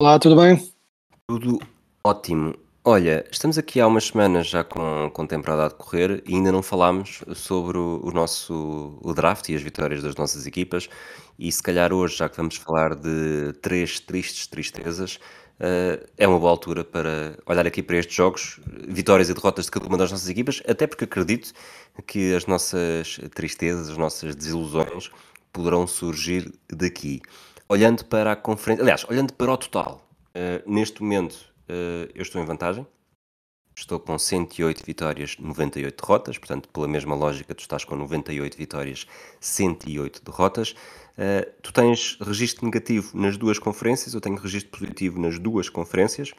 Olá, tudo bem? Tudo ótimo. Olha, estamos aqui há umas semanas já com, com temporada a decorrer e ainda não falámos sobre o, o nosso o draft e as vitórias das nossas equipas. E se calhar hoje, já que vamos falar de três tristes tristezas, eh, é uma boa altura para olhar aqui para estes jogos, vitórias e derrotas de cada uma das nossas equipas, até porque acredito que as nossas tristezas, as nossas desilusões poderão surgir daqui. Olhando para a conferência, aliás, olhando para o total, eh, neste momento eh, eu estou em vantagem. Estou com 108 vitórias, 98 derrotas, portanto, pela mesma lógica, tu estás com 98 vitórias, 108 derrotas. Eh, tu tens registro negativo nas duas conferências, eu tenho registro positivo nas duas conferências.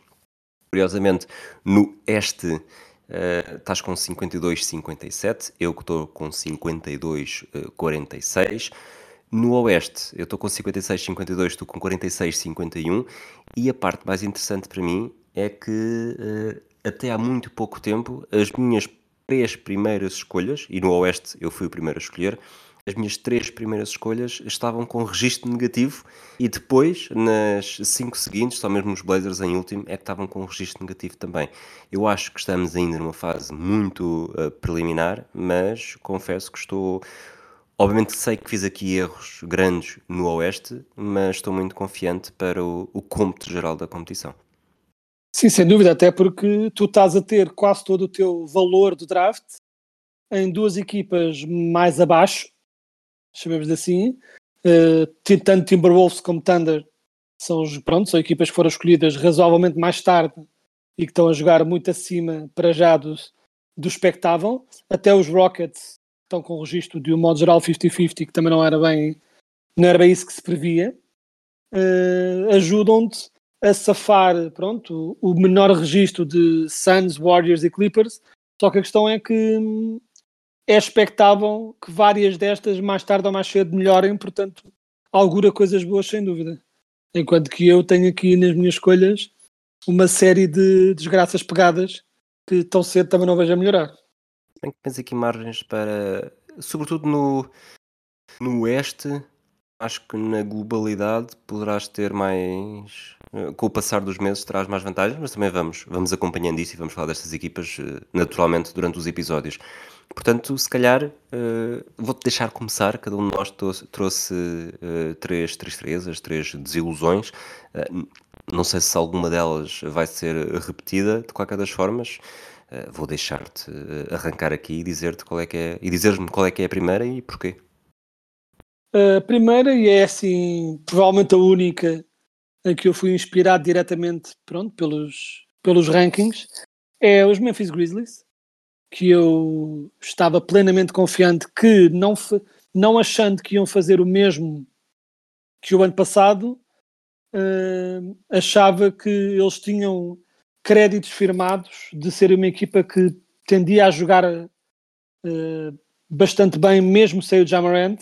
Curiosamente, no este eh, estás com 52-57, eu que estou com 52-46. No Oeste, eu estou com 56-52, tu com 46-51. E a parte mais interessante para mim é que eh, até há muito pouco tempo as minhas três primeiras escolhas, e no Oeste eu fui o primeiro a escolher, as minhas três primeiras escolhas estavam com registro negativo e depois, nas cinco seguintes, só mesmo os Blazers em último, é que estavam com registro negativo também. Eu acho que estamos ainda numa fase muito eh, preliminar, mas confesso que estou. Obviamente sei que fiz aqui erros grandes no Oeste, mas estou muito confiante para o, o geral da competição. Sim, sem dúvida, até porque tu estás a ter quase todo o teu valor do draft em duas equipas mais abaixo, chamemos assim, ti- tanto Timberwolves como Thunder são, pronto, são equipas que foram escolhidas razoavelmente mais tarde e que estão a jogar muito acima para já do, do expectável. Até os Rockets estão com o registro de um modo geral 50-50, que também não era bem, não era bem isso que se previa. Eh, ajudam-te a safar pronto, o o menor registro de Suns, Warriors e Clippers. Só que a questão é que hum, é expectável que várias destas mais tarde ou mais cedo melhorem, portanto, augura coisas boas sem dúvida. Enquanto que eu tenho aqui nas minhas escolhas uma série de desgraças pegadas que tão cedo também não vejo a melhorar. Bem que tens aqui margens para, sobretudo no, no Oeste, acho que na globalidade poderás ter mais, eh, com o passar dos meses terás mais vantagens, mas também vamos, vamos acompanhando isso e vamos falar destas equipas eh, naturalmente durante os episódios. Portanto, se calhar eh, vou-te deixar começar, cada um de nós trouxe, três tristezas, três desilusões. Não sei se alguma delas vai ser repetida, de qualquer das formas. Uh, vou deixar-te uh, arrancar aqui e dizer-te qual é que é e dizeres-me qual é que é a primeira e porquê. A primeira, e é assim, provavelmente a única em que eu fui inspirado diretamente pronto, pelos, pelos rankings, é os Memphis Grizzlies, que eu estava plenamente confiante que, não, não achando que iam fazer o mesmo que o ano passado, eh, achava que eles tinham créditos firmados de ser uma equipa que tendia a jogar eh, bastante bem, mesmo sem o Jamarant.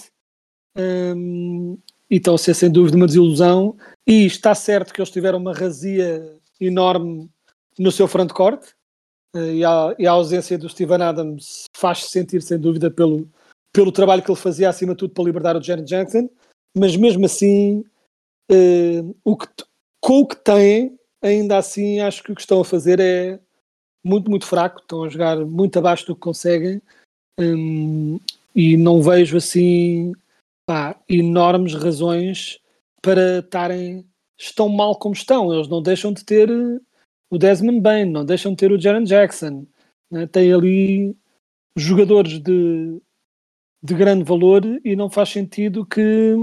Um, e estão a ser sem dúvida uma desilusão. E está certo que eles tiveram uma razia enorme no seu frontcourt uh, e, a, e a ausência do Steven Adams faz-se sentir sem dúvida pelo, pelo trabalho que ele fazia acima de tudo para libertar o Jared Jackson. Mas mesmo assim, uh, o que, com o que têm, ainda assim acho que o que estão a fazer é muito, muito fraco. Estão a jogar muito abaixo do que conseguem. Um, e não vejo assim pá, enormes razões para estarem estão mal como estão. Eles não deixam de ter o Desmond Bain, não deixam de ter o Jaron Jackson. Né? Tem ali jogadores de, de grande valor e não faz sentido que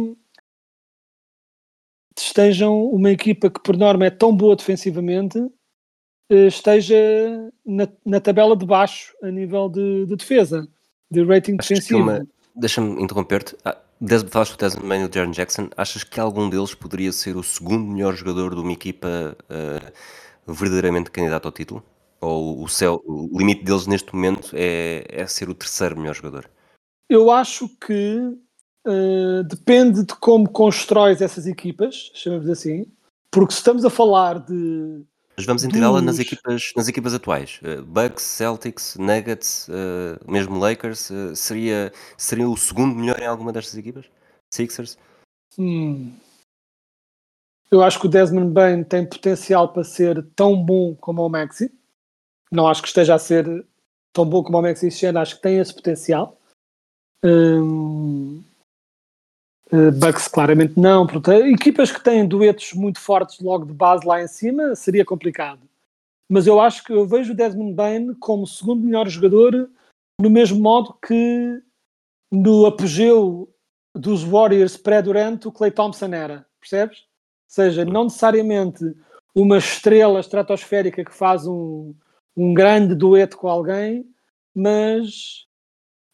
estejam uma equipa que por norma é tão boa defensivamente eh, esteja na, na tabela de baixo a nível de, de defesa, de rating que defensivo. Deixa-me interromper-te. Ah, Falaste Bain e do Jaron Jackson. Achas que algum deles poderia ser o segundo melhor jogador de uma equipa ah, verdadeiramente candidato ao título? Ou o, céu, o limite deles neste momento é, é ser o terceiro melhor jogador? Eu acho que eh, depende de como constróis essas equipas, chamamos assim, porque se estamos a falar de Mas vamos integrá-la nas Dos- equipas, nas equipas atuais. Uh, Bucks, Celtics, Nuggets, uh, mesmo Lakers, uh, seria, seria o segundo melhor em alguma destas equipas? Sixers? Hum. Eu acho que o Desmond Bain tem potencial para ser tão bom como o Maxi. Não acho que esteja a ser tão bom como o Maxi este ano, acho que tem esse potencial. Hum. Eh, Bucks claramente não. Equipas que têm duetos muito fortes logo de base lá em cima seria complicado. Mas eu acho que eu vejo o Desmond Bain como segundo melhor jogador no mesmo modo que no apogeu dos Warriors pré-durante o Clay Thompson era, percebes? Ou seja, não necessariamente uma estrela estratosférica que faz um, um grande dueto com alguém, mas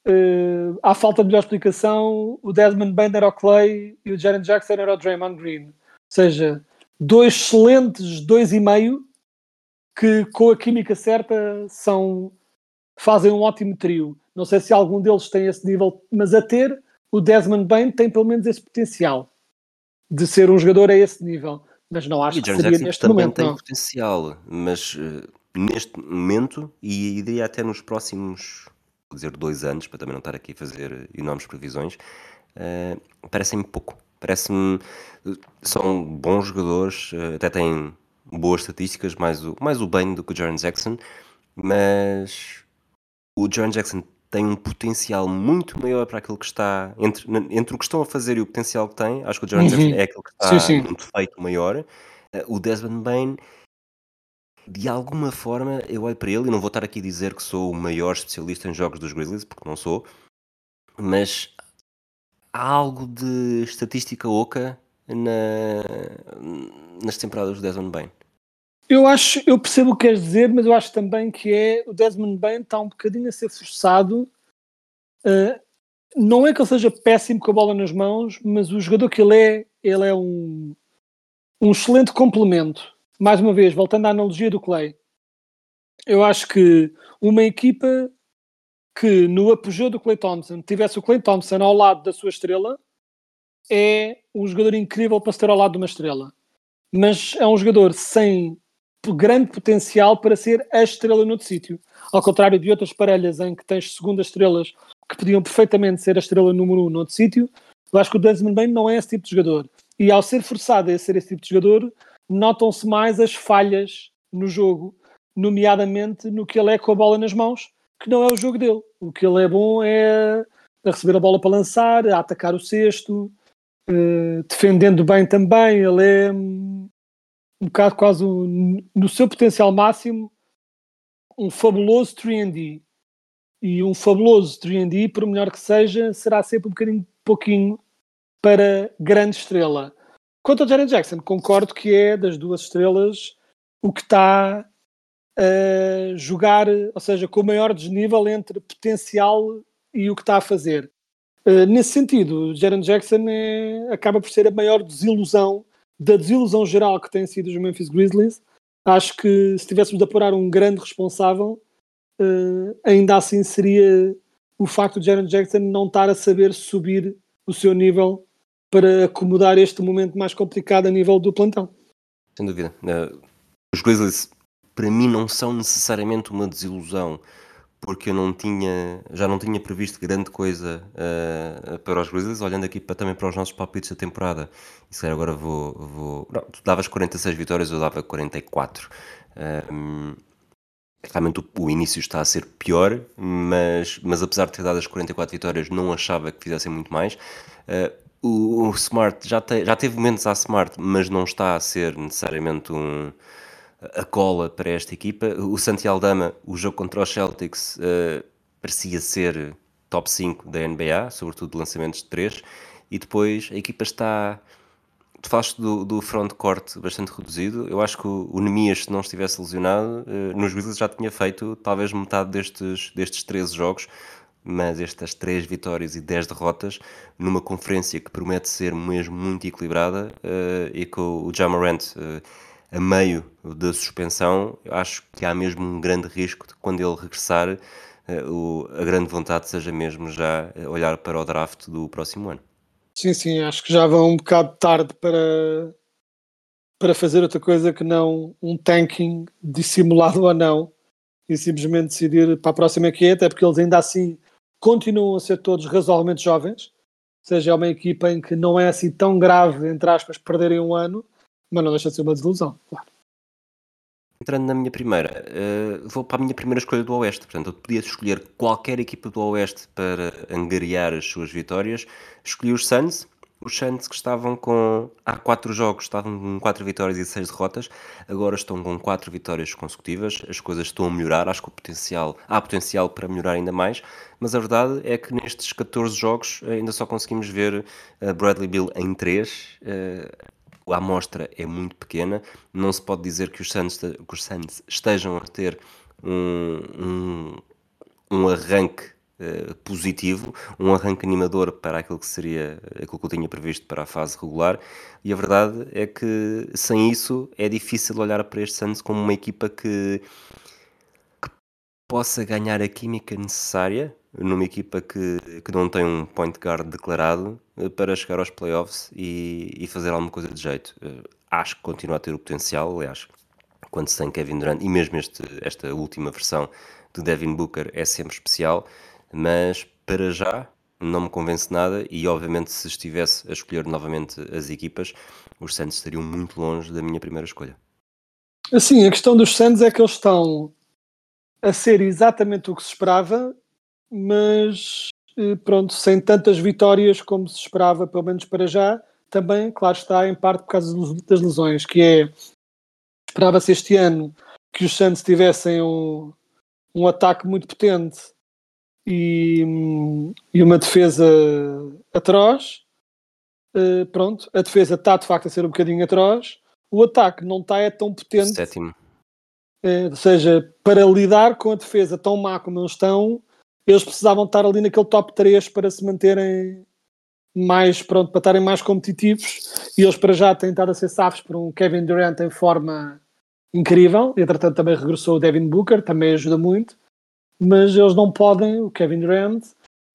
eh, à falta de melhor explicação, o Desmond Bain era o Clay e o Jaren Jackson era o Draymond Green. Ou seja, dois excelentes dois e meio que com a química certa são fazem um ótimo trio. Não sei se algum deles tem esse nível, mas a ter, o Desmond Bain tem pelo menos esse potencial de ser um jogador a esse nível. Mas não acho E o que Jaron seria Jackson neste também momento. tem Não. potencial, mas uh, neste momento, e diria até nos próximos, dizer, dois anos, para também não estar aqui a fazer enormes previsões, uh, parecem-me pouco. Parece-me. São bons jogadores, uh, até têm boas estatísticas, mais o, mais o bem do que o Jaron Jackson, mas o Jaron Jackson tem um potencial muito maior para aquilo que está entre, entre o que estão a fazer e o potencial que tem. Acho que o Jaron Uhum. Jackson é aquele que está Sim, sim. num defeito maior. Uh, o Desmond Bain, de alguma forma, eu olho para ele e não vou estar aqui a dizer que sou o maior especialista em jogos dos Grizzlies, porque não sou, mas há algo de estatística oca na, nas temporadas do Desmond Bain. Eu acho, eu percebo o que queres dizer, mas eu acho também que é o Desmond Bain está um bocadinho a ser forçado. uh, não é que ele seja péssimo com a bola nas mãos, mas o jogador que ele é, ele é um, um excelente complemento. Mais uma vez, voltando à analogia do Clay, eu acho que uma equipa que no apogeu do Clay Thompson tivesse o Clay Thompson ao lado da sua estrela é um jogador incrível para ter ao lado de uma estrela. Mas é um jogador sem grande potencial para ser a estrela noutro sítio. Ao contrário de outras parelhas em que tens segundas estrelas que podiam perfeitamente ser a estrela número um noutro sítio, eu acho que o Desmond Bain não é esse tipo de jogador. E ao ser forçado a ser esse tipo de jogador, notam-se mais as falhas no jogo, nomeadamente no que ele é com a bola nas mãos, que não é o jogo dele. O que ele é bom é a receber a bola para lançar, a atacar o cesto, eh, defendendo bem também. Ele é hum, um bocado quase um- no seu potencial máximo um fabuloso 3D. E um fabuloso 3D, por melhor que seja, será sempre um bocadinho pouquinho para grande estrela. Quanto ao Jaren Jackson, concordo que é das duas estrelas o que está a jogar, ou seja, com o maior desnível entre potencial e o que está a fazer. Uh, nesse sentido, o Jaren Jackson é- acaba por ser a maior desilusão da desilusão geral que tem sido os Memphis Grizzlies. Acho que se tivéssemos de apurar um grande responsável, uh, ainda assim seria o facto de Jaren Jackson não estar a saber subir o seu nível para acomodar este momento mais complicado a nível do plantão. Sem dúvida. Uh, os Grizzlies, para mim, não são necessariamente uma desilusão, porque eu não tinha, já não tinha previsto grande coisa uh, para os Grizzlies, olhando aqui para, também para os nossos palpites da temporada. E se agora vou. vou... Não, tu davas 46 vitórias, eu dava 44. Um, realmente o, o, início está a ser pior, mas, mas apesar de ter dado as 44 vitórias, não achava que fizessem muito mais. Uh, o, o, Smart já, te, já teve momentos à Smart, mas não está a ser necessariamente um, a cola para esta equipa. O Santiago Dama, o jogo contra os Celtics, uh, parecia ser top 5 da NBA, sobretudo de lançamentos de 3, e depois a equipa está tu falaste do, do frontcourt bastante reduzido. Eu acho que o, o Nemias, se não estivesse lesionado, eh, nos Grizzlies já tinha feito talvez metade destes, destes 13 jogos, mas estas 3 vitórias e 10 derrotas numa conferência que promete ser mesmo muito equilibrada eh, e com o Jamarant uh, a meio da suspensão, acho que há mesmo um grande risco de quando ele regressar, uh, o, a grande vontade seja mesmo já olhar para o draft do próximo ano. Sim, sim, acho que já vão um bocado tarde para, para fazer outra coisa que não um tanking dissimulado ou não e simplesmente decidir para a próxima que é, até porque eles ainda assim continuam a ser todos razoavelmente jovens, seja, é uma equipa em que não é assim tão grave, entre aspas, perderem um ano, mas não deixa de ser uma desilusão, claro. Entrando na minha primeira, uh, vou para a minha primeira escolha do Oeste. Portanto, eu podia escolher qualquer equipa do Oeste para angariar as suas vitórias. Escolhi os Suns. Os Suns que estavam com. Há quatro jogos, estavam com quatro vitórias e seis derrotas. Agora estão com quatro vitórias consecutivas. As coisas estão a melhorar. Acho que o potencial, há potencial para melhorar ainda mais. Mas a verdade é que nestes 14 jogos ainda só conseguimos ver uh, Bradley Bill em 3. Uh, a amostra é muito pequena, não se pode dizer que os Suns, que os estejam a ter um, um, um arranque uh, positivo, um arranque animador para aquilo que seria aquilo que eu tinha previsto para a fase regular, e a verdade é que sem isso é difícil olhar para este Suns como uma equipa que, que possa ganhar a química necessária numa equipa que, que não tem um point guard declarado eh, para chegar aos playoffs e, e fazer alguma coisa de jeito. Eh, acho que continua a ter o potencial, aliás, quando se tem Kevin Durant, e mesmo este, esta última versão do Devin Booker é sempre especial, mas para já não me convence nada e obviamente se estivesse a escolher novamente as equipas, os Santos estariam muito longe da minha primeira escolha. Assim, a questão dos Santos é que eles estão a ser exatamente o que se esperava mas eh, pronto, sem tantas vitórias como se esperava, pelo menos para já, também, claro está, em parte por causa das lesões, que é esperava-se este ano que os Santos tivessem um, um ataque muito potente e, e uma defesa atroz. Uh, pronto, a defesa está de facto a ser um bocadinho atroz, o ataque não está é tão potente. Sétimo. Uh, ou seja, para lidar com a defesa tão má como eles estão, eles precisavam estar ali naquele top 3 para se manterem mais, pronto, para estarem mais competitivos e eles para já têm estado a ser safos por um Kevin Durant em forma incrível, entretanto também regressou o Devin Booker, também ajuda muito, mas eles não podem, o Kevin Durant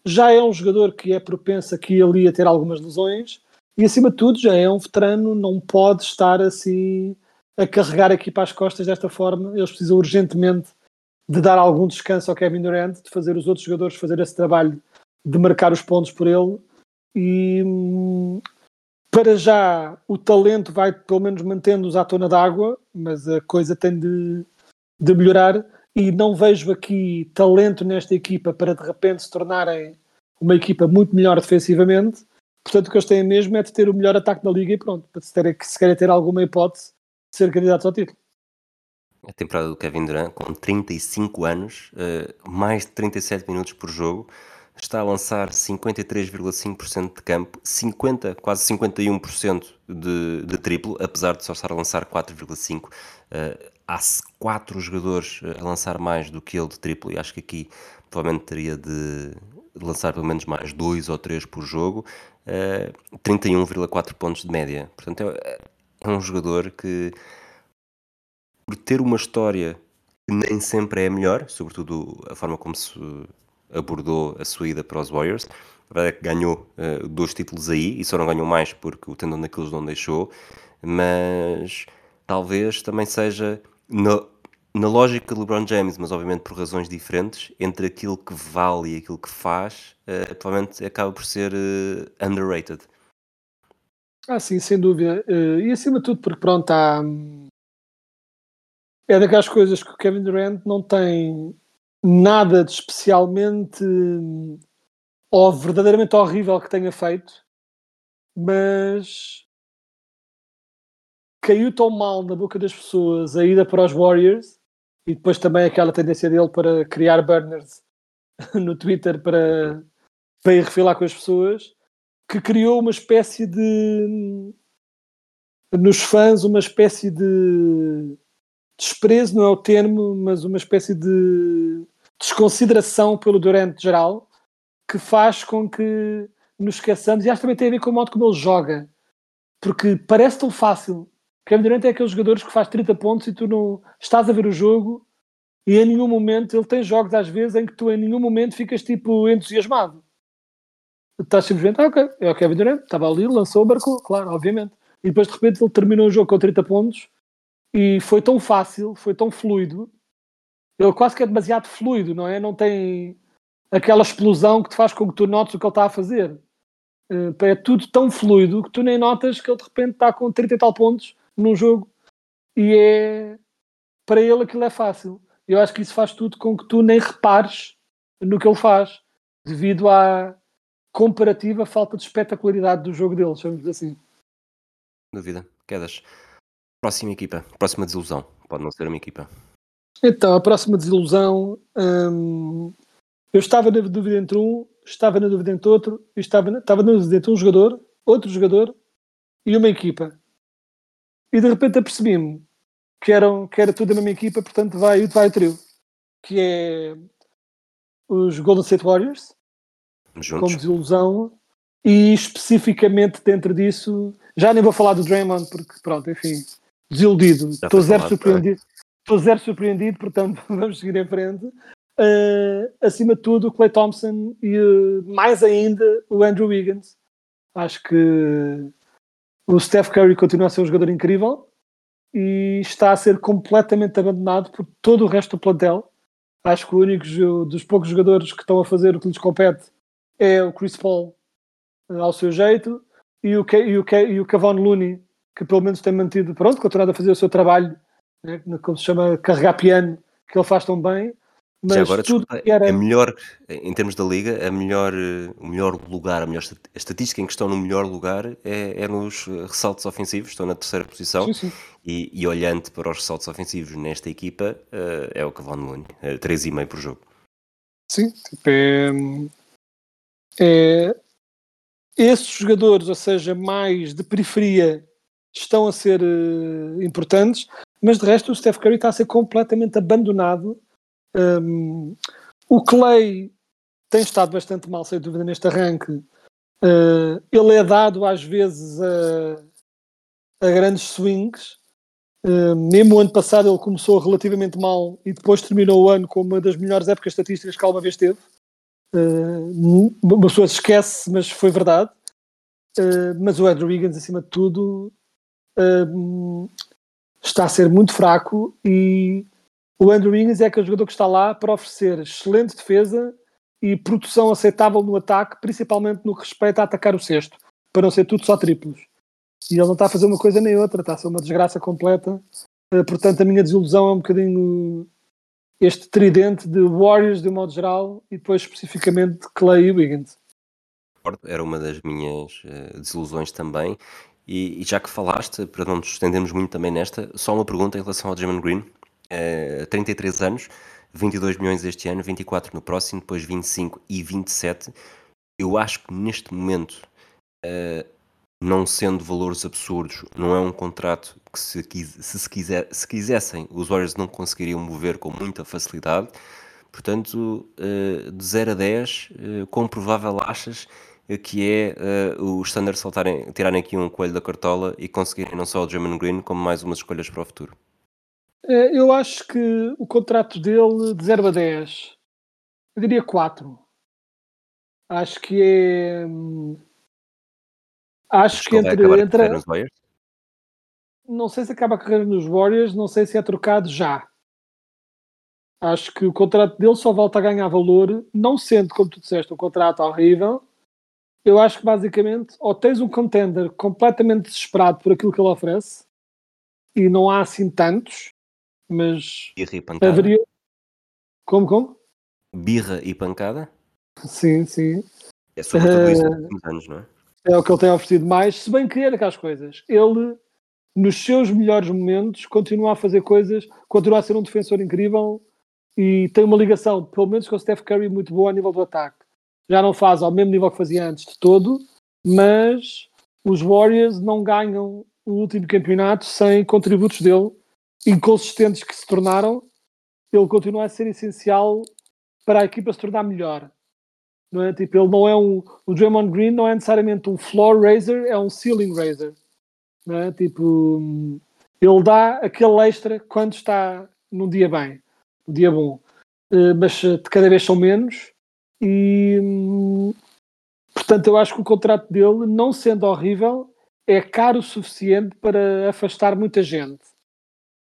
já é um jogador que é propenso aqui e ali a ter algumas lesões e acima de tudo já é um veterano, não pode estar assim a carregar aqui para as costas desta forma, eles precisam urgentemente de dar algum descanso ao Kevin Durant, de fazer os outros jogadores fazer esse trabalho de marcar os pontos por ele e para já o talento vai pelo menos mantendo-os à tona d'água, mas a coisa tem de, de melhorar e não vejo aqui talento nesta equipa para de repente se tornarem uma equipa muito melhor defensivamente. Portanto, o que eles têm mesmo é de ter o melhor ataque da liga e pronto, para se, ter, se querem ter alguma hipótese de ser candidatos ao título a temporada do Kevin Durant com 35 anos, uh, mais de 37 minutos por jogo, está a lançar 53,5% de campo, 50, quase 51% de, de triplo, apesar de só estar a lançar 4,5%. Uh, há quatro jogadores a lançar mais do que ele de triplo e acho que aqui provavelmente teria de lançar pelo menos mais dois ou três por jogo, uh, eh, 31,4 pontos de média. Portanto, é, é um jogador que por ter uma história que nem sempre é a melhor, sobretudo a forma como se abordou a sua ida para os Warriors. A verdade é que ganhou uh, dois títulos aí e só não ganhou mais porque o tendão daqueles não deixou, mas talvez também seja na, na lógica de LeBron James, mas obviamente por razões diferentes, entre aquilo que vale e aquilo que faz, uh, provavelmente acaba por ser uh, underrated. Ah, sim, sem dúvida. e acima de tudo, porque pronto, há, é daquelas coisas que o Kevin Durant não tem nada de especialmente ou verdadeiramente horrível que tenha feito, mas caiu tão mal na boca das pessoas a ida para os Warriors e depois também aquela tendência dele para criar burners no Twitter para, para ir refilar com as pessoas que criou uma espécie de nos fãs uma espécie de desprezo, não é o termo, mas uma espécie de desconsideração pelo Durant geral, que faz com que nos esqueçamos, e acho que também tem a ver com o modo como ele joga, porque parece tão fácil. Kevin Durant é aqueles jogadores que faz 30 pontos e tu não estás a ver o jogo e em nenhum momento, ele tem jogos às vezes em que tu em nenhum momento ficas tipo entusiasmado. Estás simplesmente, ah, ok, é o Kevin Durant, estava ali, lançou, marcou, claro, obviamente. E depois de repente ele terminou o jogo com 30 pontos e foi tão fácil, foi tão fluido. Ele quase que é demasiado fluido, não é? Não tem aquela explosão que te faz com que tu notes o que ele está a fazer. Eh, É tudo tão fluido que tu nem notas que ele de repente está com 30 e tal pontos num jogo e é para ele aquilo é fácil. Eu acho que isso faz tudo com que tu nem repares no que ele faz, devido à comparativa falta de espetacularidade do jogo dele, chamamos assim. Dúvida. Quedas. Próxima equipa. Próxima desilusão. Pode não ser uma equipa. Então, a próxima desilusão. hum, eu estava na dúvida entre um, estava na dúvida entre outro, estava, na- estava na dúvida entre um jogador, outro jogador e uma equipa. E de repente apercebi-me que, eram, que era tudo a mesma equipa, portanto vai, vai o trio. Que é os Golden State Warriors, como Juntos. desilusão, e especificamente dentro disso, já nem vou falar do Draymond, porque pronto, enfim, desiludido. Estou zero surpreendido. Estou zero surpreendido, portanto vamos seguir em frente. Uh, acima de tudo, o Clay Thompson e uh, mais ainda o Andrew Wiggins. Acho que o Steph Curry continua a ser um jogador incrível e está a ser completamente abandonado por todo o resto do plantel. Acho que o único dos poucos jogadores que estão a fazer o que lhes compete é o Chris Paul eh, ao seu jeito e o, e o, e o Kevon Looney, que pelo menos tem mantido, pronto, continuado a fazer o seu trabalho, né, como se chama, carregar piano, que ele faz tão bem. Mas Já agora, tudo desculpa, era. a melhor, em termos da liga, a melhor, eh, o melhor lugar, a melhor a estatística em que estão no melhor lugar é, é nos eh, ressaltos ofensivos, estão na terceira posição. Sim, sim. E, e olhando para os ressaltos ofensivos nesta equipa, eh, é o Cavalo Mooney, eh, 3,5 por jogo. Sim, tipo, é, é- esses jogadores, ou seja, mais de periferia, estão a ser eh, importantes, mas de resto o Steph Curry está a ser completamente abandonado. Um, o Clay tem estado bastante mal, sem dúvida, neste arranque. Uh, ele é dado às vezes a, a grandes swings. Uh, mesmo o ano passado ele começou relativamente mal e depois terminou o ano com uma das melhores épocas estatísticas que alguma vez teve. Uh, uma pessoa se esquece, mas foi verdade. Uh, mas o Andrew Wiggins, acima de tudo, uh, está a ser muito fraco e o Andrew Wiggins é aquele jogador que está lá para oferecer excelente defesa e produção aceitável no ataque, principalmente no que respeita a atacar o cesto, para não ser tudo só triplos. E ele não está a fazer uma coisa nem outra, está a ser uma desgraça completa. Uh, portanto, a minha desilusão é um bocadinho este tridente de Warriors de um modo geral e depois especificamente Clay e Wiggins. Era uma das minhas eh, desilusões também. E, e já que falaste, para não nos estendermos muito também nesta, só uma pergunta em relação ao Draymond Green. Eh, 33 anos, 22 milhões este ano, 24 no próximo, depois 25 e 27. Eu acho que neste momento, eh, não sendo valores absurdos, não é um contrato que se, se, se quiser, se quisessem, os Warriors não conseguiriam mover com muita facilidade. Portanto, eh, de 0 a 10, eh, quão provável achas eh, que é eh, os saltarem, tirarem aqui um coelho da cartola e conseguirem não só o Draymond Green, como mais umas escolhas para o futuro? Eh, Eu acho que o contrato dele de 0 a 10, eu diria 4. Acho que é. hum, Acho Acho que vai entre, entre carreira nos Warriors? não sei se acaba a carreira nos Warriors, não sei se é trocado já. Acho que o contrato dele só volta a ganhar valor, não sendo, como tu disseste, um contrato horrível. Eu acho que basicamente, ou tens um contender completamente desesperado por aquilo que ele oferece, e não há assim tantos, mas Birra e pancada? haveria. Como, como? Birra e pancada? Sim, sim. É sobretudo isso nos últimos anos, não é? É o que ele tem oferecido mais, se bem que é aquelas coisas. Ele, nos seus melhores momentos, continua a fazer coisas, continua a ser um defensor incrível e tem uma ligação, pelo menos com o Steph Curry, muito boa a nível do ataque. Já não faz ao mesmo nível que fazia antes de todo, mas os Warriors não ganham o último campeonato sem contributos dele, inconsistentes que se tornaram, ele continua a ser essencial para a equipa se tornar melhor. Não é? Tipo, ele não é um. O Draymond Green não é necessariamente um floor raiser, é um ceiling raiser. Não é? Tipo, ele dá aquele extra quando está num dia bem, num dia bom. Uh, mas de cada vez são menos e hum, portanto eu acho que o contrato dele, não sendo horrível, é caro o suficiente para afastar muita gente.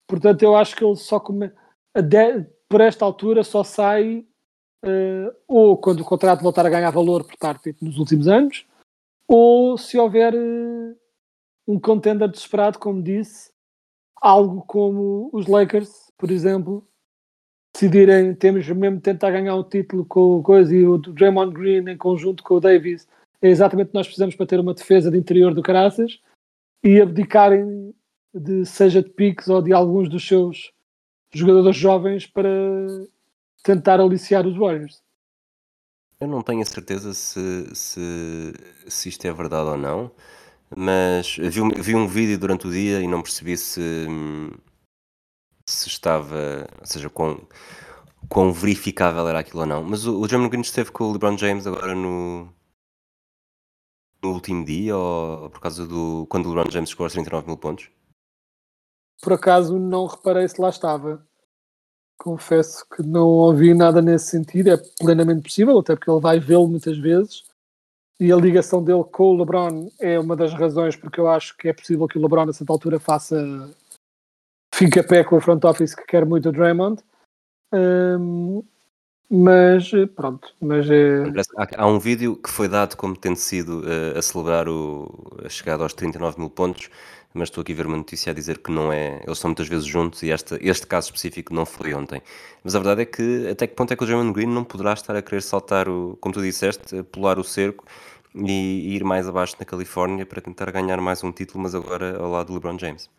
Portanto, eu acho que ele só come... de... por esta altura só sai uh, ou quando o contrato voltar a ganhar valor por estar tipo, nos últimos anos, ou se houver uh, um contender desesperado, como disse, algo como os Lakers, por exemplo, decidirem, temos mesmo tentar ganhar um título com o coisa e o Draymond Green em conjunto com o Davis é exatamente o que nós precisamos para ter uma defesa de interior do Caraças e abdicarem de seja de piques ou de alguns dos seus jogadores jovens para tentar aliciar os Warriors. Eu não tenho a certeza se, se, se isto é verdade ou não, mas vi um, vi um vídeo durante o dia e não percebi se, se estava, ou seja, quão, quão verificável era aquilo ou não. Mas o, o Green esteve com o LeBron James agora no, no último dia ou por causa do. quando o LeBron James aos 39 mil pontos? Por acaso não reparei se lá estava. Confesso que não ouvi nada nesse sentido, é plenamente possível, até porque ele vai vê-lo muitas vezes. E a ligação dele com o LeBron é uma das razões porque eu acho que é possível que o LeBron, a certa altura, faça. fique a pé com o front office que quer muito o Draymond. Um, mas pronto, mas é... Há, um vídeo que foi dado como tendo sido uh, a celebrar o, a chegada aos 39 mil pontos, mas estou aqui a ver uma notícia a dizer que não é. Eles são muitas vezes juntos e este, este caso específico não foi ontem. Mas a verdade é que até que ponto é que o German Green não poderá estar a querer saltar o, como tu disseste, pular o cerco e, ir mais abaixo na Califórnia para tentar ganhar mais um título, mas agora ao lado do LeBron James?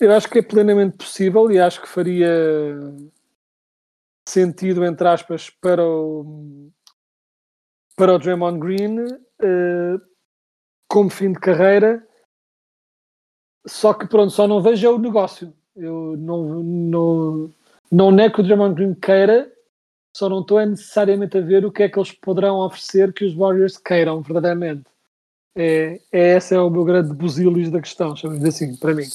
Eu acho que é plenamente possível e acho que faria sentido, entre aspas, para o, para o Draymond Green uh, como fim de carreira. Só que pronto, só não vejo é o negócio. Eu não, não, não é que o Draymond Green queira, só não estou é necessariamente a ver o que é que eles poderão oferecer que os Warriors queiram verdadeiramente. É, é esse é o meu grande busilis da questão, chamamos assim, para mim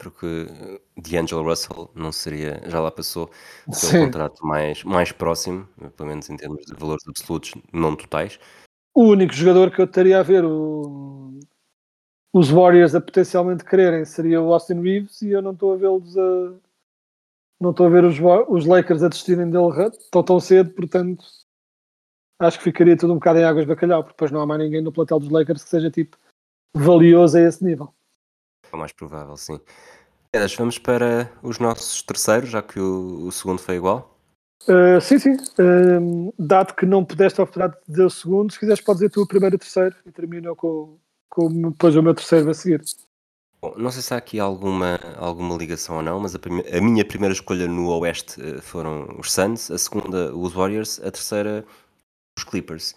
porque eh, D'Angelo Russell não seria, já lá passou, um contrato mais, mais próximo, pelo menos em termos de valores absolutos, não totais. O único jogador que eu estaria a ver o, os Warriors a potencialmente quererem seria o Austin Reeves e eu não estou a vê-los a. Não estou a ver os, os Lakers a desistirem dele tão, tão cedo, portanto acho que ficaria tudo um bocado em águas de bacalhau, porque depois não há mais ninguém no plantel dos Lakers que seja tipo valioso a esse nível. É o mais provável, sim. Eras, vamos para os nossos terceiros, já que o, o segundo foi igual? Uh, sim, sim. Uh, dado que não pudeste a oportunidade de dizer o segundo, se quiseres pode dizer tu o primeiro e o terceiro e termino com, com depois o meu terceiro a seguir. Bom, não sei se há aqui alguma, alguma ligação ou não, mas a, a minha primeira escolha no Oeste uh, foram os Suns, a segunda os Warriors, a terceira os Clippers.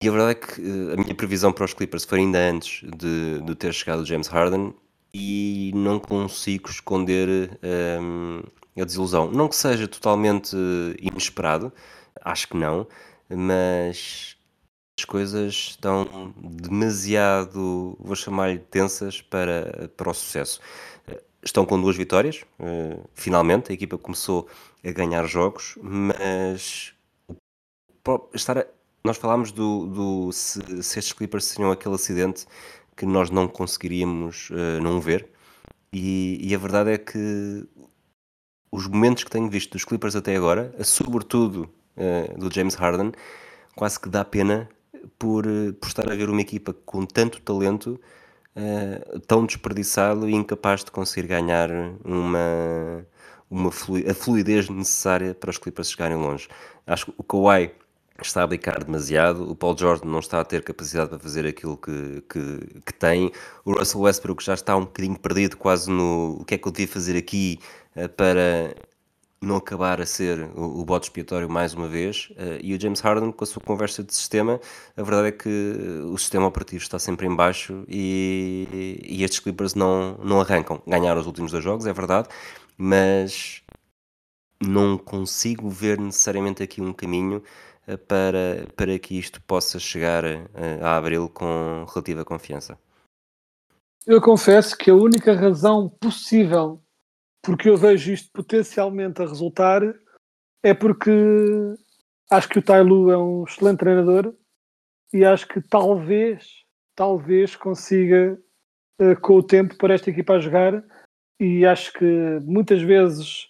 E a verdade é que uh, a minha previsão para os Clippers foi ainda antes de, de ter chegado o James Harden e não consigo esconder um, a desilusão. Não que seja totalmente inesperado, acho que não, mas as coisas estão demasiado, vou chamar-lhe tensas para, para o sucesso. Estão com duas vitórias, uh, finalmente, a equipa começou a ganhar jogos, mas estar a, nós falámos do, do se, se estes Clippers seriam aquele acidente que nós não conseguiríamos uh, não ver. E, e, a verdade é que os momentos que tenho visto dos Clippers até agora, sobretudo uh, do James Harden, quase que dá pena por, uh, por estar a ver uma equipa com tanto talento tão desperdiçado e incapaz de conseguir ganhar uma, uma a fluidez necessária para os Clippers chegarem longe. Acho que o Kawhi está a abdicar demasiado, o Paul George não está a ter capacidade para fazer aquilo que, que, que, tem, o Russell Westbrook já está um bocadinho perdido quase no o que é que eu devia fazer aqui eh, para não acabar a ser o, o bode expiatório mais uma vez. Uh, e o James Harden, com a sua conversa de sistema, a verdade é que o sistema operativo está sempre em baixo e, e estes Clippers não, não arrancam. Ganharam os últimos dois jogos, é verdade, mas não consigo ver necessariamente aqui um caminho uh, para, para que isto possa chegar uh, a abril com relativa confiança. Eu confesso que a única razão possível porque eu vejo isto potencialmente a resultar é porque acho que o Tailu é um excelente treinador e acho que talvez, talvez consiga uh, com o tempo para esta equipa a jogar e acho que muitas vezes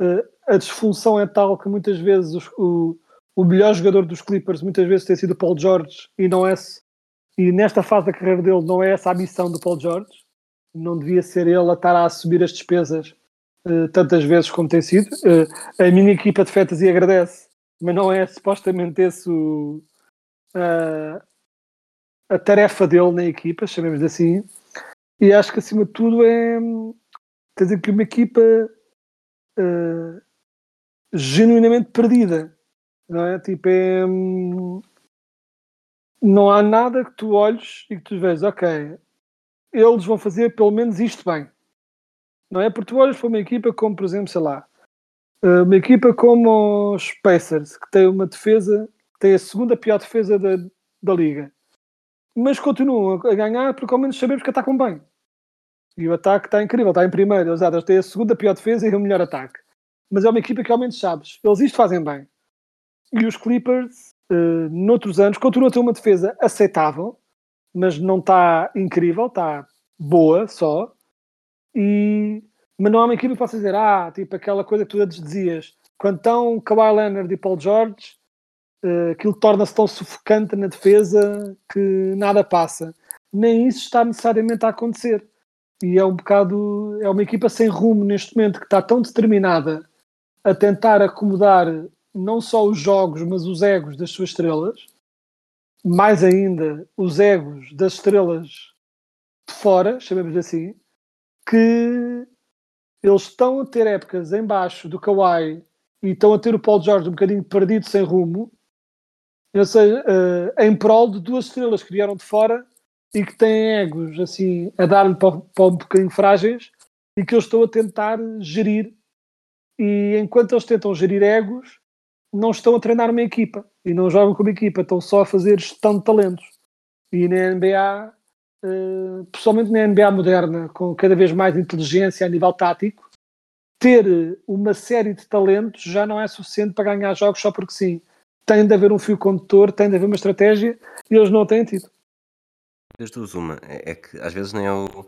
uh, a disfunção é tal que muitas vezes os, o, o melhor jogador dos Clippers muitas vezes tem sido o Paul George e não é e nesta fase da carreira dele não é essa a missão do Paul George não devia ser ele a estar a assumir as despesas uh, tantas vezes como tem sido. Uh, a minha equipa de fantasy agradece, mas não é supostamente esse o, uh, a tarefa dele na equipa, chamemos assim. E acho que acima de tudo é dizer que uma equipa genuinamente perdida. Não é? Tipo, é, hum, não há nada que tu olhes e que tu vês, ok, eles vão fazer pelo menos isto bem. Não é? Porque tu olhas para uma equipa como, por exemplo, sei lá, eh, uma equipa como os Pacers, que tem uma defesa, tem a segunda pior defesa da, da liga, mas continuam a ganhar porque ao menos sabemos que atacam bem. E o ataque está incrível, está em primeiro. Eles, eles têm a segunda pior defesa e o melhor ataque. Mas é uma equipa que ao menos sabes, eles isto fazem bem. E os Clippers, uh, noutros anos, continuam a ter uma defesa aceitável, mas não está incrível, está boa só. E, mas não há uma equipa que possa dizer, ah, tipo aquela coisa que tu antes dizias, quando estão Kawhi Leonard e Paul George, uh, aquilo torna-se tão sufocante na defesa que nada passa. Nem isso está necessariamente a acontecer. E é um bocado, é uma equipa sem rumo neste momento que está tão determinada a tentar acomodar não só os jogos, mas os egos das suas estrelas, mais ainda os egos das estrelas de fora, chamemos assim, que eles estão a ter épocas em baixo do Kawhi e estão a ter o Paul George um bocadinho perdido sem rumo, ou seja, uh, em prol de duas estrelas que vieram de fora e que têm egos assim a dar-lhe para, para um bocadinho frágeis e que eles estão a tentar gerir. E enquanto eles tentam gerir egos não estão a treinar uma equipa e não jogam como equipa, estão só a fazer gestão de talentos e na NBA uh, pessoalmente na NBA moderna, com cada vez mais inteligência a nível tático, ter uma série de talentos já não é suficiente para ganhar jogos só porque sim. Tem de haver um fio condutor, tem de haver uma estratégia e eles não têm tido. Das duas, uma, é que às vezes nem é o,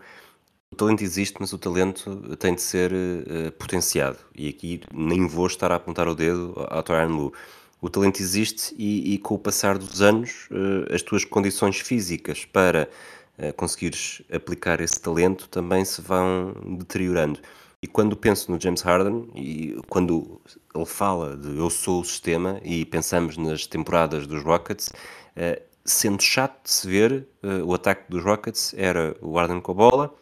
o talento existe, mas o talento tem de ser uh, potenciado. E aqui nem vou estar a apontar o dedo ao Tyron Lu. O talento existe e, e, com o passar dos anos, uh, as tuas condições físicas para conseguires aplicar esse talento também se vão deteriorando. E quando penso no James Harden e quando ele fala de eu sou o sistema e pensamos nas temporadas dos Rockets, uh, sendo chato de se ver, uh, o ataque dos Rockets era o Harden com a bola,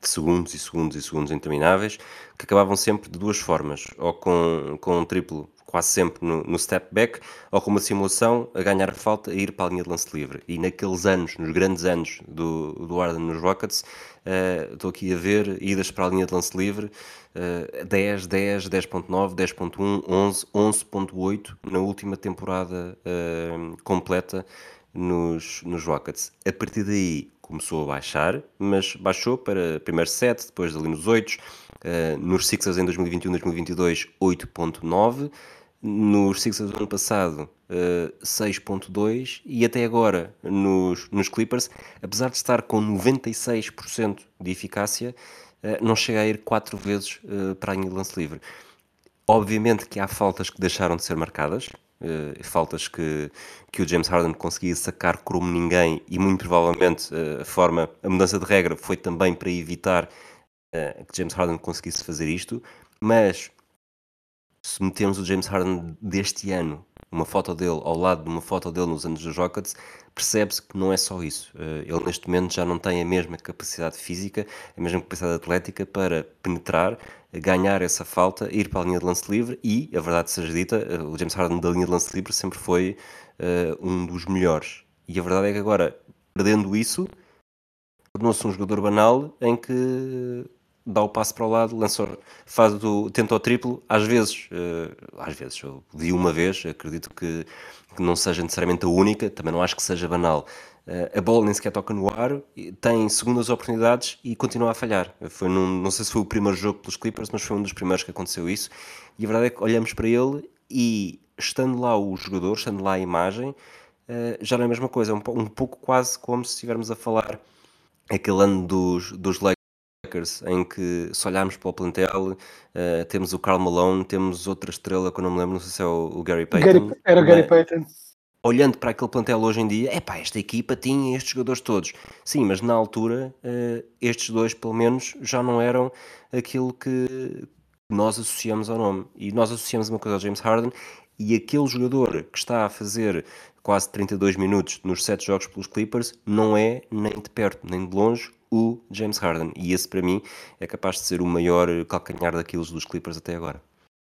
de segundos e segundos e segundos intermináveis, que acabavam sempre de duas formas, ou com, com um triplo quase sempre no, no, step back, ou com uma simulação a ganhar falta e ir para a linha de lance livre. E naqueles anos, nos grandes anos do, do Arden nos Rockets, uh, estou aqui a ver idas para a linha de lance livre, uh, 10, 10, 10.9, 10.1, 11, 11.8 na última temporada uh, completa nos, nos Rockets. A partir daí começou a baixar, mas baixou para primeiro 7, depois ali nos 8, uh, nos Sixers em 2021-2022 8.9, nos Sixers do ano passado uh, eh, 6.2 e até agora nos, nos Clippers, apesar de estar com 96% de eficácia, uh, não chega a ir 4 vezes para a linha de lance livre. Obviamente que há faltas que deixaram de ser marcadas, faltas que, que o James Harden conseguia sacar como ninguém e muito provavelmente a forma, a mudança de regra foi também para evitar que James Harden conseguisse fazer isto, mas se metemos o James Harden deste ano uma foto dele ao lado de uma foto dele nos anos dos Rockets, percebe-se que não é só isso. Eh, ele neste momento já não tem a mesma capacidade física, a mesma capacidade atlética para penetrar, ganhar essa falta, ir para a linha de lance livre e, a verdade seja dita, eh, o James Harden da linha de lance livre sempre foi uh, um dos melhores. E a verdade é que agora, perdendo isso, tornou-se um jogador banal em que dá o passo para o lado, lança, faz tenta o triplo, às vezes, uh, às vezes, eu vi uma vez, acredito que, que, não seja necessariamente a única, também não acho que seja banal. Uh, a bola nem sequer toca no ar, tem segundas oportunidades e continua a falhar. Foi num, não sei se foi o primeiro jogo pelos Clippers, mas foi um dos primeiros que aconteceu isso. E a verdade é que olhamos para ele e, estando lá o jogador, estando lá a imagem, uh, já não é a mesma coisa. É um, um pouco quase como se estivermos a falar aquele ano dos, dos Lakers, em que se olharmos para o plantel, uh, temos o Carl Malone, temos outra estrela que eu não me lembro, não sei se é o, o Gary Payton. Gary, era o Gary Payton. Olhando para aquele plantel hoje em dia, é pá, esta equipa tinha estes jogadores todos. Sim, mas na altura, uh, estes dois, pelo menos, já não eram aquilo que nós associamos ao nome. E nós associamos uma coisa ao James Harden e aquele jogador que está a fazer quase 32 minutos nos 7 jogos pelos Clippers não é nem de perto nem de longe o James Harden. E esse para mim é capaz de ser o maior calcanhar daqueles dos Clippers até agora.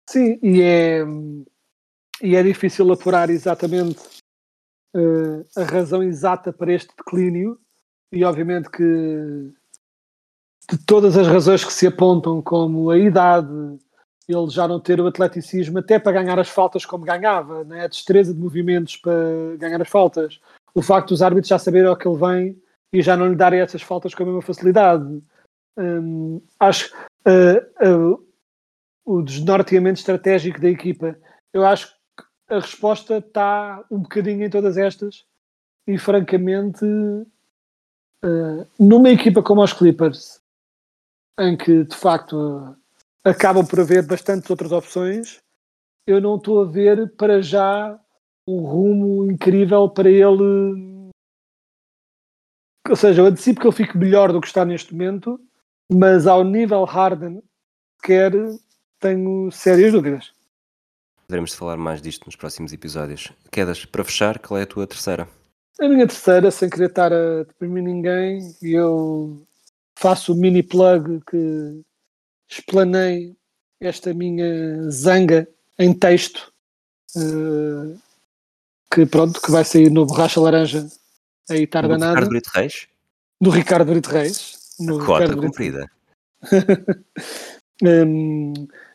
Sim, e é, e é difícil apurar exatamente uh, a razão exata para este declínio. E obviamente que de todas as razões que se apontam, como a idade, ele já não ter o atleticismo até para ganhar as faltas como ganhava, né? a destreza de movimentos para ganhar as faltas, o facto dos árbitros já saberem ao que ele vem e já não lhe darem essas faltas com a mesma facilidade. Hum, acho uh, uh, o desnorteamento estratégico da equipa. Eu acho que a resposta está um bocadinho em todas estas e francamente uh, numa equipa como os Clippers em que de facto acabam por haver bastantes outras opções. Eu não estou a ver para já um rumo incrível para ele. Ou seja, eu antecipo que ele fique melhor do que está neste momento, mas ao nível Harden, quer, tenho sérias dúvidas. Poderemos falar mais disto nos próximos episódios. Quedas, para fechar, qual é a tua terceira? A minha terceira, sem querer estar a deprimir ninguém, eu faço o mini plug que explanei esta minha zanga em texto uh, que pronto, que vai sair no Borracha Laranja aí nada. Ricardo Brito Reis? Do Ricardo Brito Reis. Cota Ricardo cumprida. um,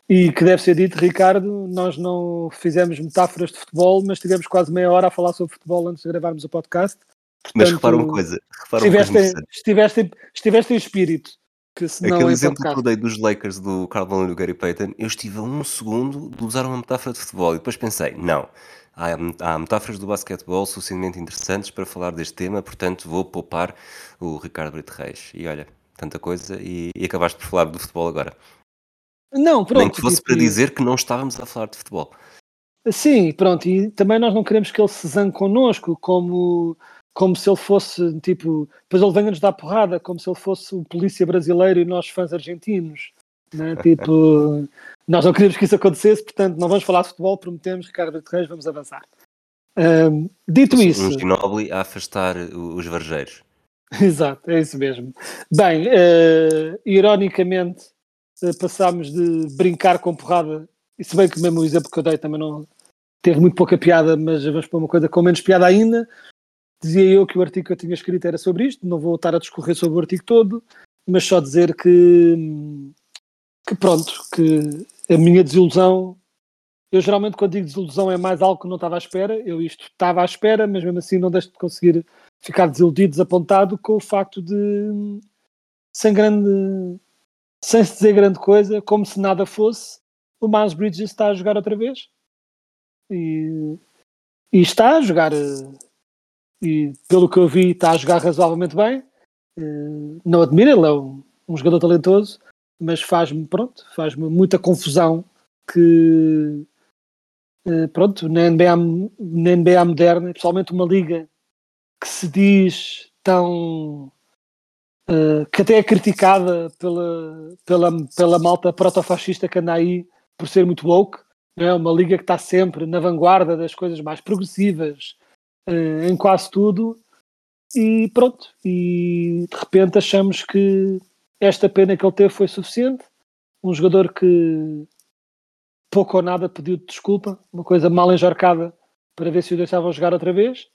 e que deve ser dito, Ricardo, nós não fizemos metáforas de futebol, mas tivemos quase meia hora a falar sobre futebol antes de gravarmos o podcast. Portanto, mas repara uma coisa. Repara estiveste, uma coisa estiveste, estiveste em espírito. Que se Aquele exemplo que eu dei dos Lakers do Carl Malone e do Gary Payton, eu estive a um segundo de usar uma metáfora de futebol e depois pensei, não, há, há metáforas do basquetebol suficientemente interessantes para falar deste tema, portanto vou poupar o Ricardo Brito Reis. E olha, tanta coisa, e, e acabaste por falar do futebol agora. Não, pronto. Nem que fosse para dizer que não estávamos a falar de futebol. Sim, pronto, e também nós não queremos que ele se zangue connosco, como como se ele fosse, tipo, depois ele venha-nos dar porrada, como se ele fosse o polícia brasileiro e nós fãs argentinos. Né? Tipo, nós não queríamos que isso acontecesse, portanto, não vamos falar de futebol, prometemos, Ricardo Reis, vamos avançar. Um, dito isso. Um ginóbili a afastar os varjeiros. Exato, é isso mesmo. Bem, uh, ironicamente, uh, passámos de brincar com porrada, e se bem que mesmo o exemplo que eu dei também não teve muito pouca piada, mas vamos para uma coisa com menos piada ainda. Dizia eu que o artigo que eu tinha escrito era sobre isto, não vou estar a discorrer sobre o artigo todo, mas só dizer que, que pronto, que a minha desilusão, eu geralmente quando digo desilusão é mais algo que não estava à espera, eu isto estava à espera, mas mesmo assim não deixo de conseguir ficar desiludido, desapontado com o facto de, sem grande, sem se dizer grande coisa, como se nada fosse, o Miles Bridges está a jogar outra vez. E, e está a jogar e pelo que eu vi está a jogar razoavelmente bem. Uh, não admiro, ele é um, um jogador talentoso, mas faz-me, pronto, faz-me muita confusão que, uh, pronto, na NBA, na NBA moderna, principalmente uma liga que se diz tão, uh, que até é criticada pela, pela, pela malta protofascista que anda aí por ser muito woke, É uma liga que está sempre na vanguarda das coisas mais progressivas eh, em quase tudo. E pronto, e de repente achamos que esta pena que ele teve foi suficiente. Um jogador que pouco ou nada pediu desculpa, uma coisa mal enjarcada para ver se o deixavam jogar outra vez.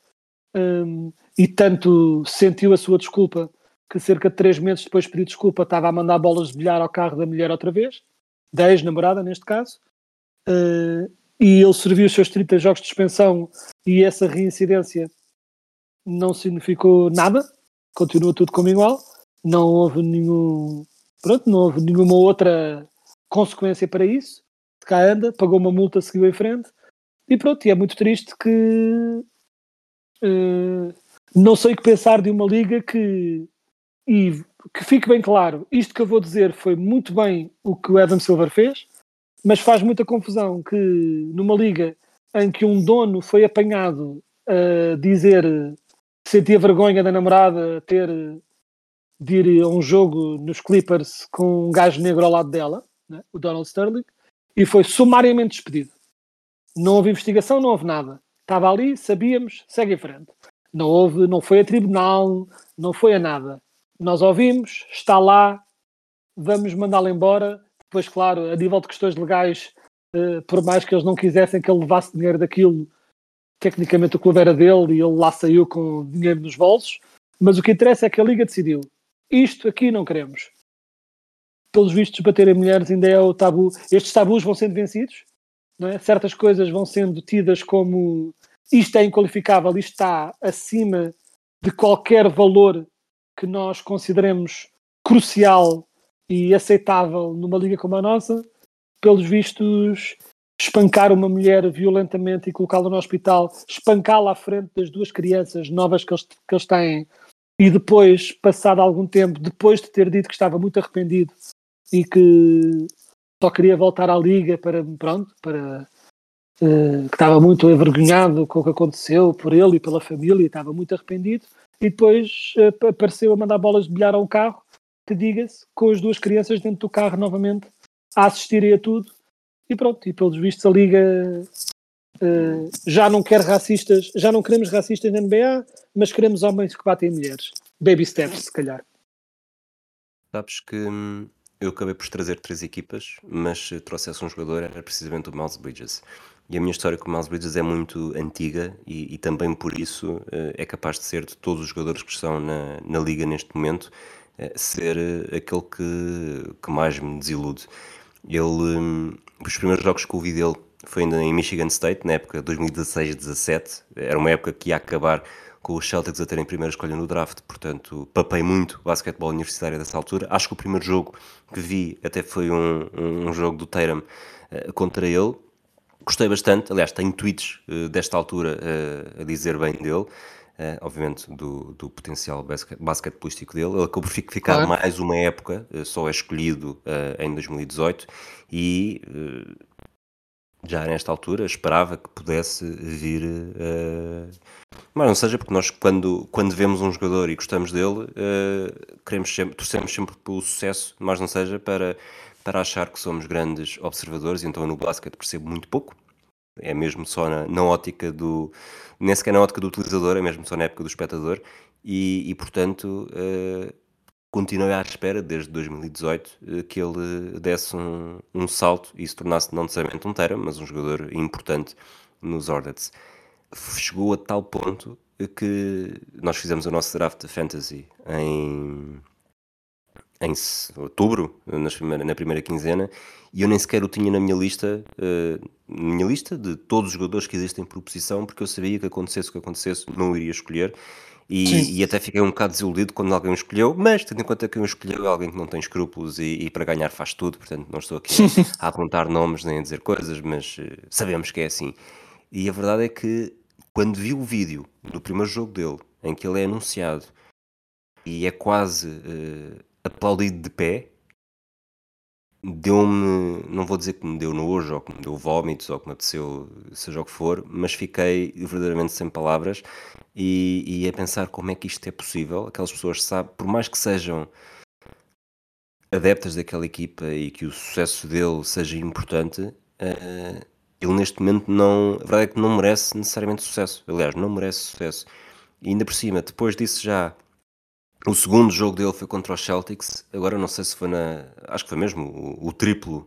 Um, e tanto sentiu a sua desculpa que cerca de três meses depois de pedir desculpa estava a mandar bolas de bilhar ao carro da mulher outra vez, da ex-namorada neste caso. Uh, e ele serviu os seus 30 jogos de suspensão e essa reincidência não significou nada, continua tudo como igual, não houve nenhum, pronto, não houve nenhuma outra consequência para isso, de cá anda, pagou uma multa, seguiu em frente, e pronto, e é muito triste que uh, não sei o que pensar de uma liga que, e que fique bem claro, isto que eu vou dizer foi muito bem o que o Adam Silver fez, mas faz muita confusão que numa liga em que um dono foi apanhado a dizer que sentia vergonha da namorada ter de ir a um jogo nos Clippers com um gajo negro ao lado dela, né, o Donald Sterling, e foi sumariamente despedido. Não houve investigação, não houve nada. Estava ali, sabíamos, segue em frente. Não houve, não foi a tribunal, não foi a nada. Nós ouvimos, está lá, vamos mandá-lo embora. Depois, claro, a nível de questões legais, eh, por mais que eles não quisessem que ele levasse dinheiro daquilo, tecnicamente o clube era dele e ele lá saiu com dinheiro nos bolsos. Mas o que interessa é que a Liga decidiu isto aqui não queremos. Pelos vistos, baterem mulheres ainda é o tabu. Estes tabus vão sendo vencidos, é? certas coisas vão sendo tidas como isto é inqualificável, isto está acima de qualquer valor que nós consideremos crucial e aceitável numa liga como a nossa. Pelos vistos, espancar uma mulher violentamente e colocá-la no hospital, espancá-la à frente das duas crianças novas que eles, que eles têm, e depois, passado algum tempo, depois de ter dito que estava muito arrependido e que só queria voltar à liga para, pronto, para uh, que estava muito envergonhado com o que aconteceu por ele e pela família, e estava muito arrependido, e depois uh, apareceu a mandar bolas de bilhar a um carro, que diga-se, com as duas crianças dentro do carro novamente, a assistirem a tudo, e pronto, e pelos vistos a liga Uh, já não quer racistas, já não queremos racistas na NBA, mas queremos homens que batem mulheres. Baby steps, se calhar. Sabes que hum, eu acabei por trazer três equipas, mas se trouxesse um jogador era precisamente o Miles Bridges. E a minha história com o Miles Bridges é muito antiga e, e também por isso uh, é capaz de ser de todos os jogadores que estão na, na liga neste momento, uh, ser aquele que, que mais me desilude. Ele, um, os primeiros jogos que eu vi dele foi ainda em Michigan State, na época 2016-17. Era uma época que ia acabar com os Celtics a terem primeira escolha no draft, portanto, papei muito basquetebol universitário dessa altura. Acho que o primeiro jogo que vi até foi um, um jogo do Tatum uh, contra ele. Gostei bastante, aliás, tenho tweets uh, desta altura uh, a dizer bem dele. Uh, obviamente do, do potencial basquetebolístico dele. Ele acabou por ficar claro. mais uma época, uh, só é escolhido uh, em 2018 e já nesta altura esperava que pudesse vir. Uh, mas não seja porque nós, quando, quando vemos um jogador e gostamos dele, uh, queremos sempre, torcemos sempre pelo sucesso, mas não seja para, para achar que somos grandes observadores. Então, no basquete percebo muito pouco, é mesmo só na, na ótica do. nem sequer na ótica do utilizador, é mesmo só na época do espectador. E, e portanto, uh, continuei à espera, desde 2018, eh, que ele desse um, um salto e se tornasse não necessariamente um Tera, mas um jogador importante nos Hornets. Chegou a tal ponto que nós fizemos o nosso draft de Fantasy em, em outubro, primeira, na primeira quinzena, e eu nem sequer o tinha na minha lista, uh, minha lista de todos os jogadores que existem por posição, porque eu sabia que acontecesse o que acontecesse, não iria escolher, e, e, até fiquei um bocado desiludido quando alguém o escolheu, mas tendo em conta que quem o escolheu é alguém que não tem escrúpulos e, e para ganhar faz tudo, portanto não estou aqui a, apontar nomes nem a dizer coisas, mas uh, sabemos que é assim. E a verdade é que quando vi o vídeo do primeiro jogo dele, em que ele é anunciado e é quase uh, aplaudido de pé, deu-me, não vou dizer que me deu nojo ou que me deu vómitos ou que me apeteceu, seja o que for, mas fiquei verdadeiramente sem palavras e, e a pensar como é que isto é possível. Aquelas pessoas sabem, por mais que sejam adeptas daquela equipa e que o sucesso dele seja importante, uh, ele neste momento não. A verdade é que não merece necessariamente sucesso. Aliás, não merece sucesso. E ainda por cima, depois disso já. O segundo jogo dele foi contra os Celtics. Agora não sei se foi na. Acho que foi mesmo o, o triplo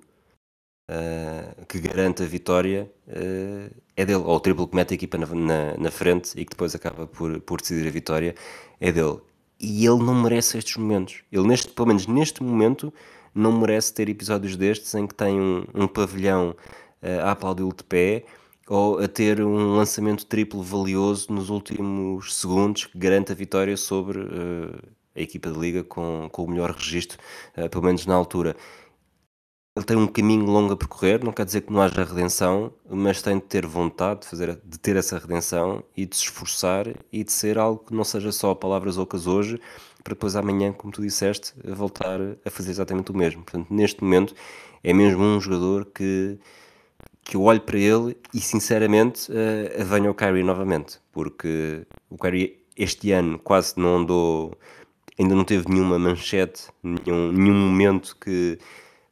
uh, que garante a vitória uh, é dele. Ou o triplo que mete a equipa na, na, na, frente e que depois acaba por, por decidir a vitória é dele. E ele não merece estes momentos. Ele, neste, pelo menos neste momento, não merece ter episódios destes em que tem um, um pavilhão a aplaudi-lo de pé ou a ter um lançamento triplo valioso nos últimos segundos que garante a vitória sobre uh, a equipa de liga com, com o melhor registro, uh, pelo menos na altura. Ele tem um caminho longo a percorrer, não quer dizer que não haja redenção, mas tem de ter vontade de, fazer, de ter essa redenção e de se esforçar e de ser algo que não seja só palavras ocas hoje, para depois amanhã, como tu disseste, voltar a fazer exatamente o mesmo. Portanto, neste momento, é mesmo um jogador que que eu olho para ele e sinceramente uh, ao Kyrie novamente, porque o Kyrie este ano quase não andou, ainda não teve nenhuma manchete, nenhum, nenhum momento que,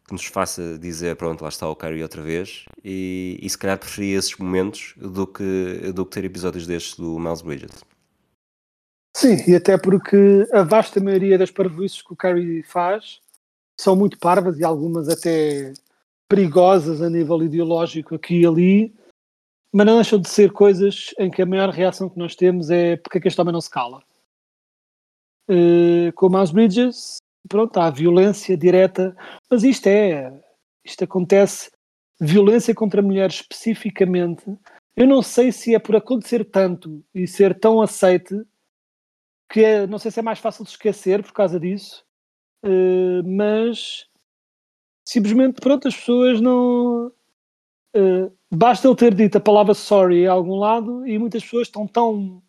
que, nos faça dizer pronto, lá está o Kyrie outra vez e, e se calhar preferia esses momentos do que, do que ter episódios destes do Miles Bridges. Sim, e até porque a vasta maioria das parvoices que o Kyrie faz são muito parvas e algumas até perigosas a nível ideológico aqui e ali, mas não deixam de ser coisas em que a maior reação que nós temos é porque é que este homem não se cala. Uh, com Miles Bridges, pronto, há violência direta, mas isto é, isto acontece, violência contra mulheres especificamente. Eu não sei se é por acontecer tanto e ser tão aceite que é, não sei se é mais fácil de esquecer por causa disso, uh, mas simplesmente, pronto, as pessoas não. Uh, basta ele ter dito a palavra sorry a algum lado e muitas pessoas estão tão.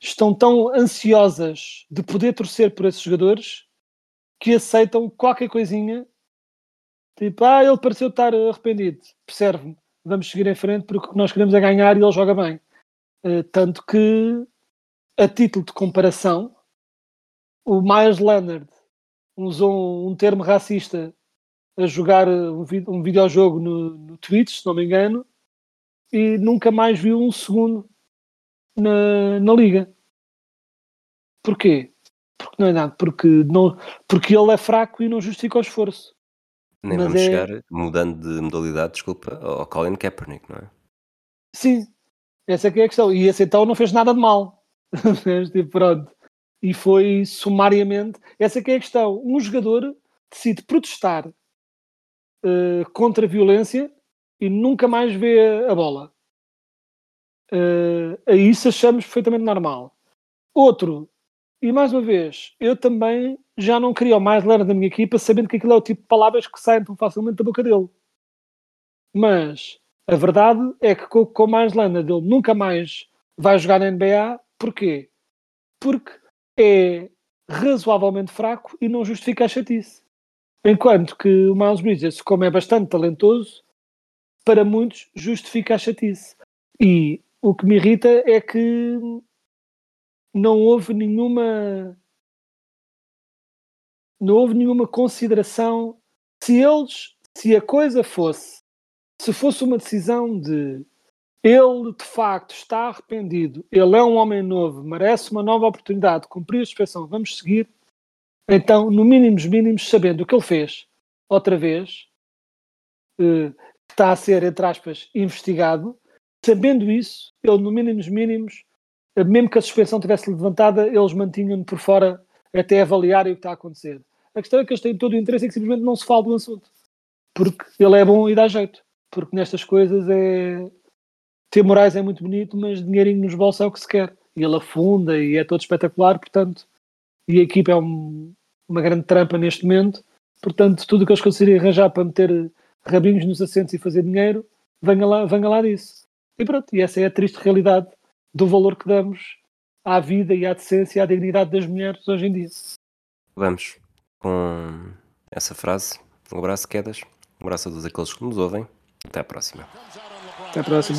estão tão ansiosas de poder torcer por esses jogadores que aceitam qualquer coisinha. Tipo, ah, ele pareceu estar arrependido. Percebe-me. Vamos seguir em frente porque o que nós queremos é ganhar e ele joga bem. Uh, tanto que, a título de comparação, o Myers Leonard usou um termo racista a jogar eh, um, um videojogo no, no Twitch, se não me engano, e nunca mais viu um segundo na, na liga. Porquê? Porque não é nada, porque, não, porque ele é fraco e não justifica o esforço. Nem Mas vamos é... chegar, mudando de modalidade, desculpa, ao Colin Kaepernick, não é? Sim, essa é que é a questão. E esse então não fez nada de mal. tipo, pronto. E foi sumariamente. Essa é que é a questão. Um jogador decide protestar uh, contra a violência e nunca mais vê a bola. Uh, a isso achamos perfeitamente normal. Outro, e mais uma vez, eu também já não queria o mais Leonard da minha equipa, sabendo que aquilo é o tipo de palavras que saem tão facilmente da boca dele. Mas a verdade é que com, com o mais Leonard ele nunca mais vai jogar na NBA. Porquê? Porque é razoavelmente fraco e não justifica a chatice. Enquanto que o Miles Bridges, como é bastante talentoso, para muitos justifica a chatice. E o que me irrita é que não houve nenhuma não houve nenhuma consideração se eles se a coisa fosse se fosse uma decisão de ele de facto está arrependido ele é um homem novo merece uma nova oportunidade cumprir a suspensão vamos seguir então, no mínimo dos mínimos, sabendo o que ele fez, outra vez, eh, está a ser, entre aspas, investigado, sabendo isso, ele, no mínimo dos mínimos, eh, mesmo que a suspensão tivesse levantada, eles mantinham-no por fora até avaliarem o que está a acontecer. A questão é que eles têm todo o interesse em que simplesmente não se fale do assunto. Porque ele é bom e dá jeito. Porque nestas coisas é. Ter morais é muito bonito, mas dinheirinho nos bolsos é o que se quer. E ele afunda e é todo espetacular, portanto, e a equipa é um, uma grande trampa neste momento. Portanto, tudo o que eles conseguirem arranjar para meter rabinhos nos assentos e fazer dinheiro, venha lá, venha lá disso. E pronto, e essa é a triste realidade do valor que damos à vida e à decência e à dignidade das mulheres hoje em dia. Vamos com essa frase. Um abraço, quedas. Um abraço a todos aqueles que nos ouvem. Até à próxima. Até à próxima.